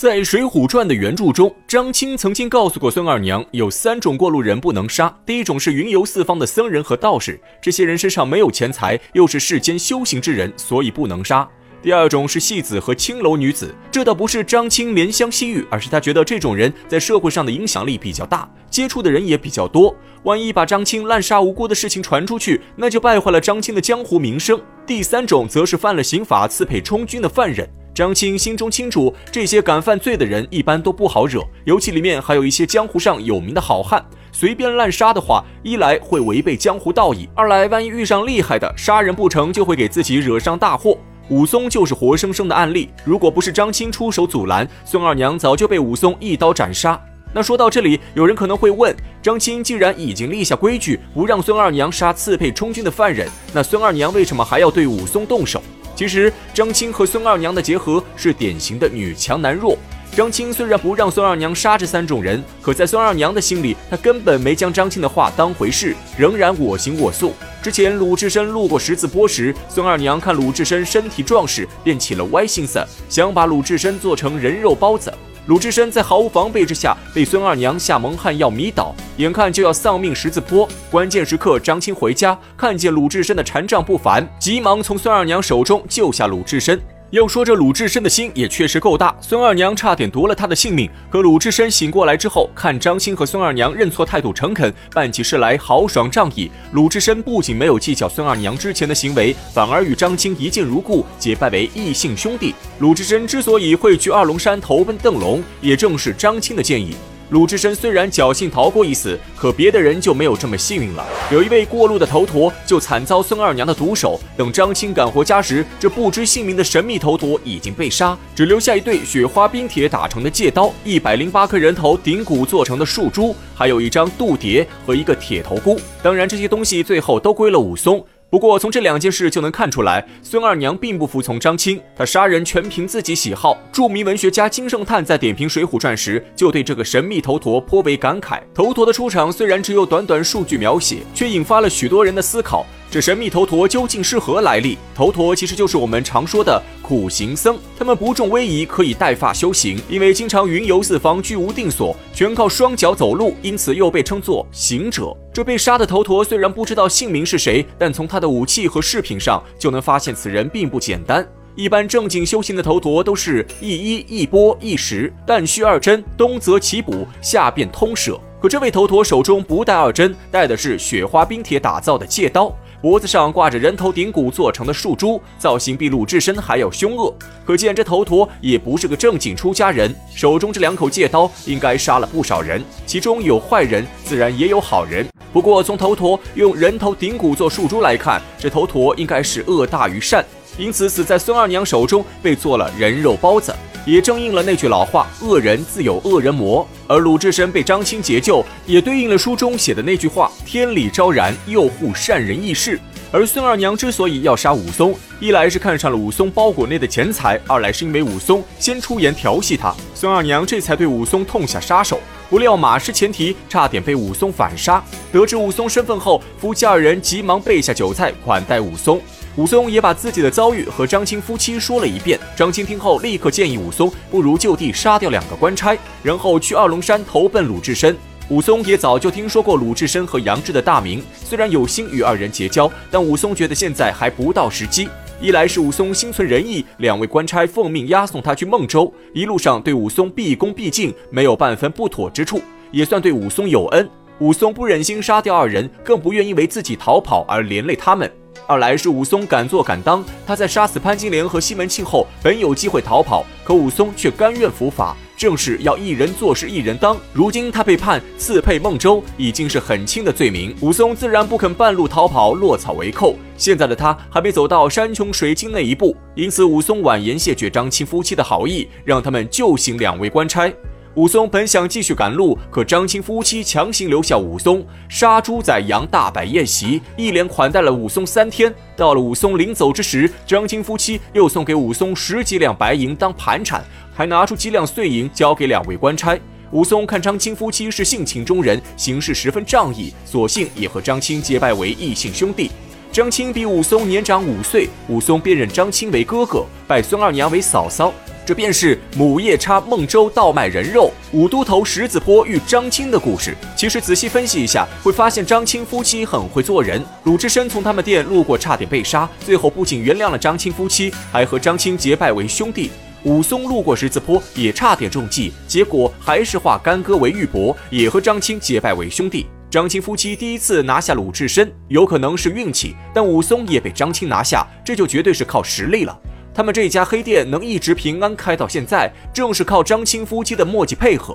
在《水浒传》的原著中，张青曾经告诉过孙二娘，有三种过路人不能杀。第一种是云游四方的僧人和道士，这些人身上没有钱财，又是世间修行之人，所以不能杀。第二种是戏子和青楼女子，这倒不是张青怜香惜玉，而是他觉得这种人在社会上的影响力比较大，接触的人也比较多。万一把张青滥杀无辜的事情传出去，那就败坏了张青的江湖名声。第三种则是犯了刑法刺配充军的犯人。张青心中清楚，这些敢犯罪的人一般都不好惹，尤其里面还有一些江湖上有名的好汉，随便滥杀的话，一来会违背江湖道义，二来万一遇上厉害的，杀人不成就会给自己惹上大祸。武松就是活生生的案例，如果不是张青出手阻拦，孙二娘早就被武松一刀斩杀。那说到这里，有人可能会问：张青既然已经立下规矩，不让孙二娘杀刺配充军的犯人，那孙二娘为什么还要对武松动手？其实张青和孙二娘的结合是典型的女强男弱。张青虽然不让孙二娘杀这三种人，可在孙二娘的心里，她根本没将张青的话当回事，仍然我行我素。之前鲁智深路过十字坡时，孙二娘看鲁智深身体壮实，便起了歪心思，想把鲁智深做成人肉包子。鲁智深在毫无防备之下被孙二娘下蒙汗药迷倒，眼看就要丧命十字坡。关键时刻，张青回家看见鲁智深的禅杖不凡，急忙从孙二娘手中救下鲁智深。要说这鲁智深的心也确实够大，孙二娘差点夺了他的性命。可鲁智深醒过来之后，看张青和孙二娘认错态度诚恳，办起事来豪爽仗义。鲁智深不仅没有计较孙二娘之前的行为，反而与张青一见如故，结拜为异姓兄弟。鲁智深之所以会去二龙山投奔邓龙，也正是张青的建议。鲁智深虽然侥幸逃过一死，可别的人就没有这么幸运了。有一位过路的头陀就惨遭孙二娘的毒手。等张青赶回家时，这不知姓名的神秘头陀已经被杀，只留下一对雪花冰铁打成的戒刀，一百零八颗人头顶骨做成的树珠，还有一张渡牒和一个铁头箍。当然，这些东西最后都归了武松。不过，从这两件事就能看出来，孙二娘并不服从张青，她杀人全凭自己喜好。著名文学家金圣叹在点评《水浒传》时，就对这个神秘头陀颇为感慨。头陀的出场虽然只有短短数句描写，却引发了许多人的思考。这神秘头陀究竟是何来历？头陀其实就是我们常说的苦行僧，他们不重威仪，可以带发修行，因为经常云游四方，居无定所，全靠双脚走路，因此又被称作行者。这被杀的头陀虽然不知道姓名是谁，但从他的武器和饰品上就能发现此人并不简单。一般正经修行的头陀都是一衣一钵一食，但需二针，东则其补，下便通舍。可这位头陀手中不带二针，带的是雪花冰铁打造的戒刀。脖子上挂着人头顶骨做成的树珠，造型比鲁智深还要凶恶，可见这头陀也不是个正经出家人。手中这两口戒刀应该杀了不少人，其中有坏人，自然也有好人。不过从头陀用人头顶骨做树珠来看，这头陀应该是恶大于善，因此死在孙二娘手中，被做了人肉包子。也正应了那句老话：“恶人自有恶人磨。”而鲁智深被张青解救，也对应了书中写的那句话：“天理昭然，佑护善人义士。”而孙二娘之所以要杀武松，一来是看上了武松包裹内的钱财，二来是因为武松先出言调戏她，孙二娘这才对武松痛下杀手。不料马失前蹄，差点被武松反杀。得知武松身份后，夫妻二人急忙备下酒菜款待武松。武松也把自己的遭遇和张青夫妻说了一遍。张青听后，立刻建议武松不如就地杀掉两个官差，然后去二龙山投奔鲁智深。武松也早就听说过鲁智深和杨志的大名，虽然有心与二人结交，但武松觉得现在还不到时机。一来是武松心存仁义，两位官差奉命押送他去孟州，一路上对武松毕恭毕敬，没有半分不妥之处，也算对武松有恩。武松不忍心杀掉二人，更不愿意为自己逃跑而连累他们。二来是武松敢做敢当，他在杀死潘金莲和西门庆后，本有机会逃跑，可武松却甘愿伏法，正是要一人做事一人当。如今他被判刺配孟州，已经是很轻的罪名，武松自然不肯半路逃跑，落草为寇。现在的他还没走到山穷水尽那一步，因此武松婉言谢绝张青夫妻的好意，让他们救醒两位官差。武松本想继续赶路，可张青夫妻强行留下武松，杀猪宰羊，大摆宴席，一连款待了武松三天。到了武松临走之时，张青夫妻又送给武松十几两白银当盘缠，还拿出几两碎银交给两位官差。武松看张青夫妻是性情中人，行事十分仗义，索性也和张青结拜为异姓兄弟。张青比武松年长五岁，武松便认张青为哥哥，拜孙二娘为嫂嫂。这便是母夜叉孟州倒卖人肉，五都头石子坡遇张青的故事。其实仔细分析一下，会发现张青夫妻很会做人。鲁智深从他们店路过，差点被杀，最后不仅原谅了张青夫妻，还和张青结拜为兄弟。武松路过十字坡，也差点中计，结果还是化干戈为玉帛，也和张青结拜为兄弟。张青夫妻第一次拿下鲁智深，有可能是运气，但武松也被张青拿下，这就绝对是靠实力了。他们这家黑店能一直平安开到现在，正是靠张青夫妻的默契配合。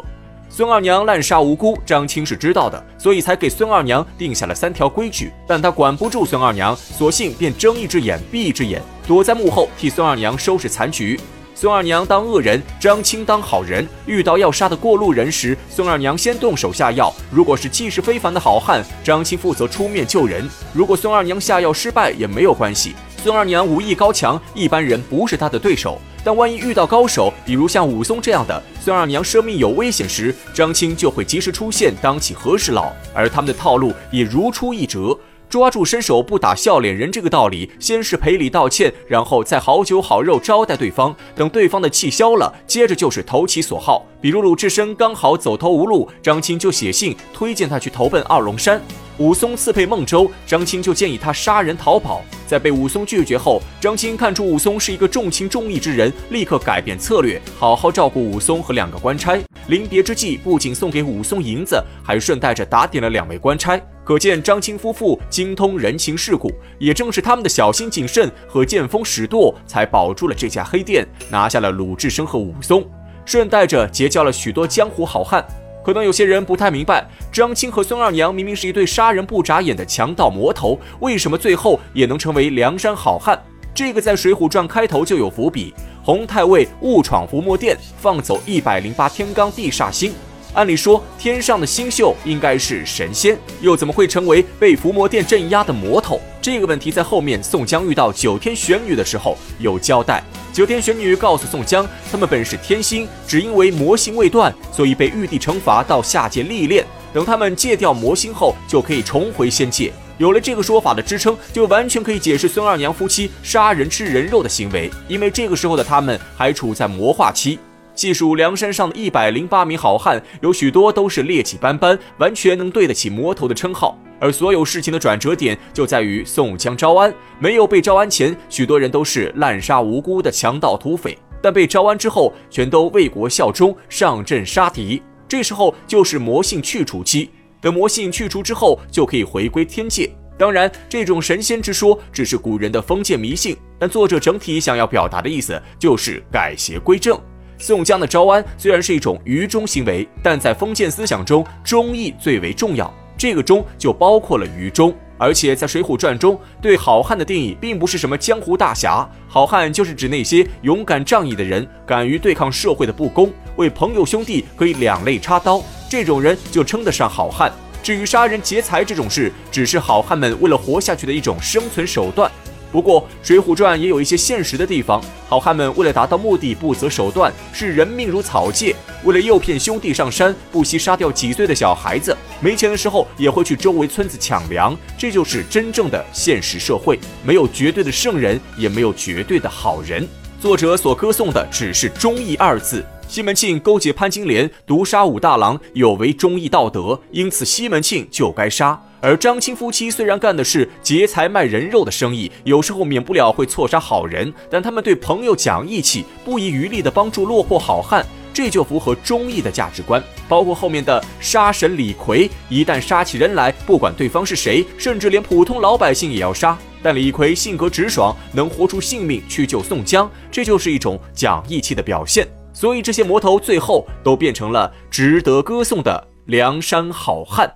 孙二娘滥杀无辜，张青是知道的，所以才给孙二娘定下了三条规矩。但他管不住孙二娘，索性便睁一只眼闭一只眼，躲在幕后替孙二娘收拾残局。孙二娘当恶人，张青当好人。遇到要杀的过路人时，孙二娘先动手下药。如果是气势非凡的好汉，张青负责出面救人。如果孙二娘下药失败也没有关系，孙二娘武艺高强，一般人不是她的对手。但万一遇到高手，比如像武松这样的，孙二娘生命有危险时，张青就会及时出现，当起和事佬。而他们的套路也如出一辙。抓住伸手不打笑脸人这个道理，先是赔礼道歉，然后再好酒好肉招待对方。等对方的气消了，接着就是投其所好。比如鲁智深刚好走投无路，张青就写信推荐他去投奔二龙山；武松刺配孟州，张青就建议他杀人逃跑。在被武松拒绝后，张青看出武松是一个重情重义之人，立刻改变策略，好好照顾武松和两个官差。临别之际，不仅送给武松银子，还顺带着打点了两位官差。可见张青夫妇精通人情世故，也正是他们的小心谨慎和见风使舵，才保住了这家黑店，拿下了鲁智深和武松，顺带着结交了许多江湖好汉。可能有些人不太明白，张青和孙二娘明明是一对杀人不眨眼的强盗魔头，为什么最后也能成为梁山好汉？这个在《水浒传》开头就有伏笔。洪太尉误闯伏魔殿，放走一百零八天罡地煞星。按理说，天上的星宿应该是神仙，又怎么会成为被伏魔殿镇压的魔头？这个问题在后面宋江遇到九天玄女的时候有交代。九天玄女告诉宋江，他们本是天星，只因为魔性未断，所以被玉帝惩罚到下界历练。等他们戒掉魔心后，就可以重回仙界。有了这个说法的支撑，就完全可以解释孙二娘夫妻杀人吃人肉的行为，因为这个时候的他们还处在魔化期。细数梁山上的一百零八名好汉，有许多都是劣迹斑斑，完全能对得起魔头的称号。而所有事情的转折点就在于宋江招安，没有被招安前，许多人都是滥杀无辜的强盗土匪，但被招安之后，全都为国效忠，上阵杀敌。这时候就是魔性去除期。等魔性去除之后，就可以回归天界。当然，这种神仙之说只是古人的封建迷信，但作者整体想要表达的意思就是改邪归正。宋江的招安虽然是一种愚忠行为，但在封建思想中，忠义最为重要。这个忠就包括了愚忠，而且在《水浒传》中，对好汉的定义并不是什么江湖大侠，好汉就是指那些勇敢仗义的人，敢于对抗社会的不公，为朋友兄弟可以两肋插刀。这种人就称得上好汉。至于杀人劫财这种事，只是好汉们为了活下去的一种生存手段。不过，《水浒传》也有一些现实的地方，好汉们为了达到目的不择手段，视人命如草芥。为了诱骗兄弟上山，不惜杀掉几岁的小孩子。没钱的时候，也会去周围村子抢粮。这就是真正的现实社会，没有绝对的圣人，也没有绝对的好人。作者所歌颂的只是忠义二字。西门庆勾结潘金莲，毒杀武大郎，有违忠义道德，因此西门庆就该杀。而张青夫妻虽然干的是劫财卖人肉的生意，有时候免不了会错杀好人，但他们对朋友讲义气，不遗余力地帮助落魄好汉，这就符合忠义的价值观。包括后面的杀神李逵，一旦杀起人来，不管对方是谁，甚至连普通老百姓也要杀。但李逵性格直爽，能活出性命去救宋江，这就是一种讲义气的表现。所以这些魔头最后都变成了值得歌颂的梁山好汉。